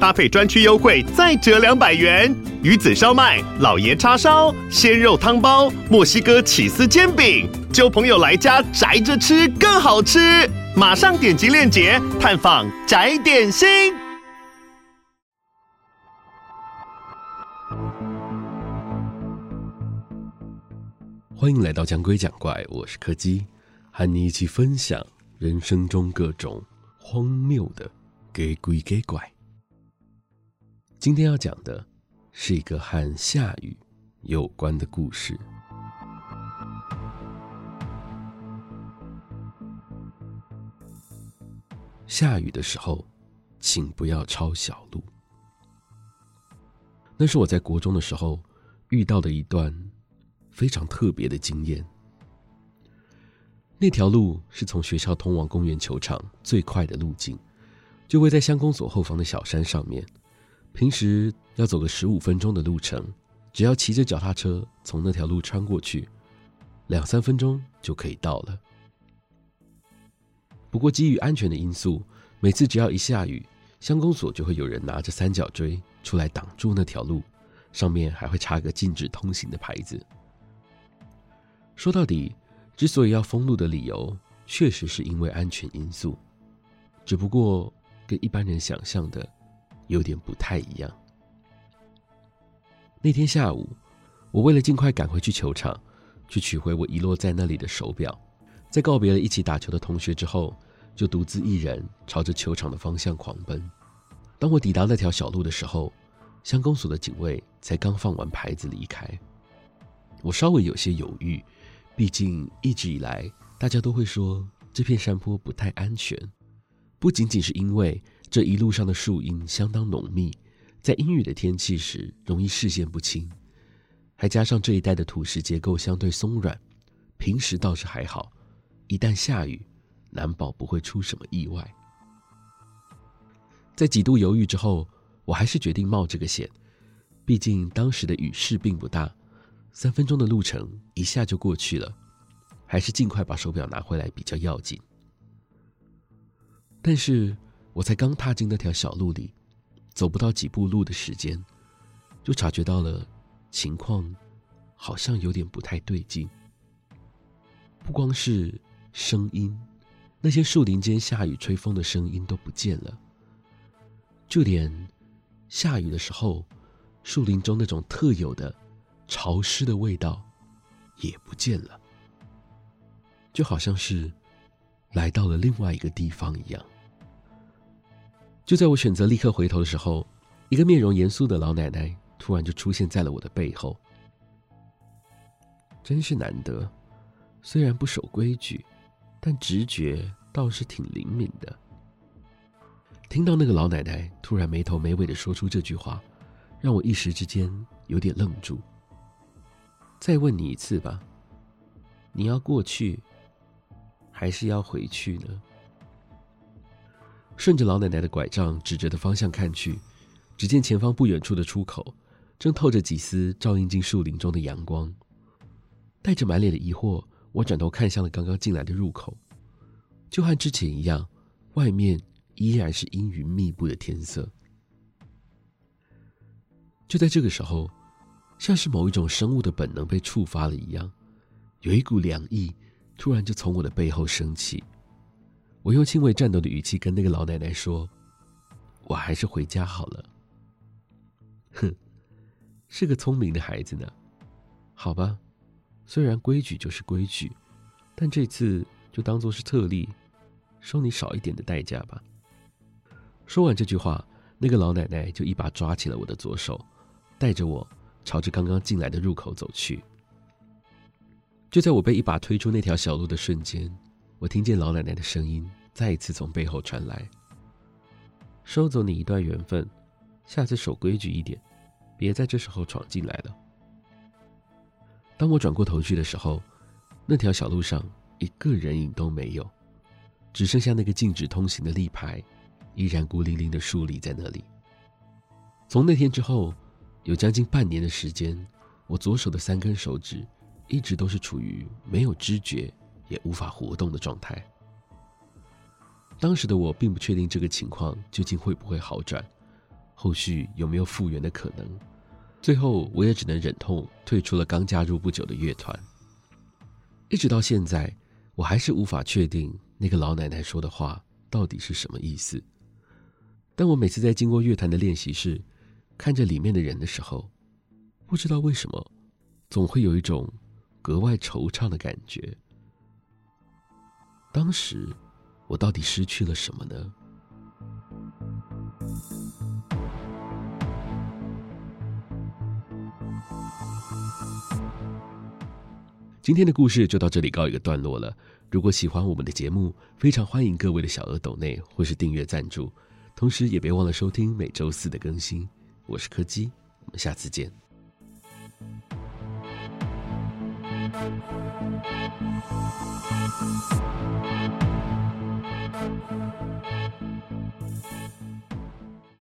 搭配专区优惠再折两百元。鱼子烧麦、老爷叉烧、鲜肉汤包、墨西哥起司煎饼，揪朋友来家宅着吃更好吃。马上点击链接探访宅点心。欢迎来到讲鬼讲怪，我是柯基，和你一起分享人生中各种荒谬的给鬼给怪。今天要讲的是一个和下雨有关的故事。下雨的时候，请不要抄小路。那是我在国中的时候遇到的一段非常特别的经验。那条路是从学校通往公园球场最快的路径，就位在乡公所后方的小山上面。平时要走个十五分钟的路程，只要骑着脚踏车从那条路穿过去，两三分钟就可以到了。不过，基于安全的因素，每次只要一下雨，乡公所就会有人拿着三角锥出来挡住那条路，上面还会插个禁止通行的牌子。说到底，之所以要封路的理由，确实是因为安全因素，只不过跟一般人想象的有点不太一样。那天下午，我为了尽快赶回去球场，去取回我遗落在那里的手表，在告别了一起打球的同学之后，就独自一人朝着球场的方向狂奔。当我抵达那条小路的时候，乡公所的警卫才刚放完牌子离开。我稍微有些犹豫，毕竟一直以来大家都会说这片山坡不太安全，不仅仅是因为这一路上的树荫相当浓密，在阴雨的天气时容易视线不清，还加上这一带的土石结构相对松软，平时倒是还好，一旦下雨，难保不会出什么意外。在几度犹豫之后，我还是决定冒这个险。毕竟当时的雨势并不大，三分钟的路程一下就过去了，还是尽快把手表拿回来比较要紧。但是我才刚踏进那条小路里，走不到几步路的时间，就察觉到了情况好像有点不太对劲。不光是声音。那些树林间下雨吹风的声音都不见了，就连下雨的时候，树林中那种特有的潮湿的味道也不见了，就好像是来到了另外一个地方一样。就在我选择立刻回头的时候，一个面容严肃的老奶奶突然就出现在了我的背后。真是难得，虽然不守规矩。但直觉倒是挺灵敏的。听到那个老奶奶突然没头没尾的说出这句话，让我一时之间有点愣住。再问你一次吧，你要过去，还是要回去呢？顺着老奶奶的拐杖指着的方向看去，只见前方不远处的出口，正透着几丝照映进树林中的阳光。带着满脸的疑惑。我转头看向了刚刚进来的入口，就和之前一样，外面依然是阴云密布的天色。就在这个时候，像是某一种生物的本能被触发了一样，有一股凉意突然就从我的背后升起。我用轻微颤抖的语气跟那个老奶奶说：“我还是回家好了。”哼，是个聪明的孩子呢。好吧。虽然规矩就是规矩，但这次就当做是特例，收你少一点的代价吧。说完这句话，那个老奶奶就一把抓起了我的左手，带着我朝着刚刚进来的入口走去。就在我被一把推出那条小路的瞬间，我听见老奶奶的声音再一次从背后传来：“收走你一段缘分，下次守规矩一点，别在这时候闯进来了。”当我转过头去的时候，那条小路上一个人影都没有，只剩下那个禁止通行的立牌，依然孤零零的竖立在那里。从那天之后，有将近半年的时间，我左手的三根手指一直都是处于没有知觉也无法活动的状态。当时的我并不确定这个情况究竟会不会好转，后续有没有复原的可能。最后，我也只能忍痛退出了刚加入不久的乐团。一直到现在，我还是无法确定那个老奶奶说的话到底是什么意思。但我每次在经过乐团的练习室，看着里面的人的时候，不知道为什么，总会有一种格外惆怅的感觉。当时，我到底失去了什么呢？今天的故事就到这里告一个段落了。如果喜欢我们的节目，非常欢迎各位的小额抖内或是订阅赞助，同时也别忘了收听每周四的更新。我是柯基，我们下次见。Thank you.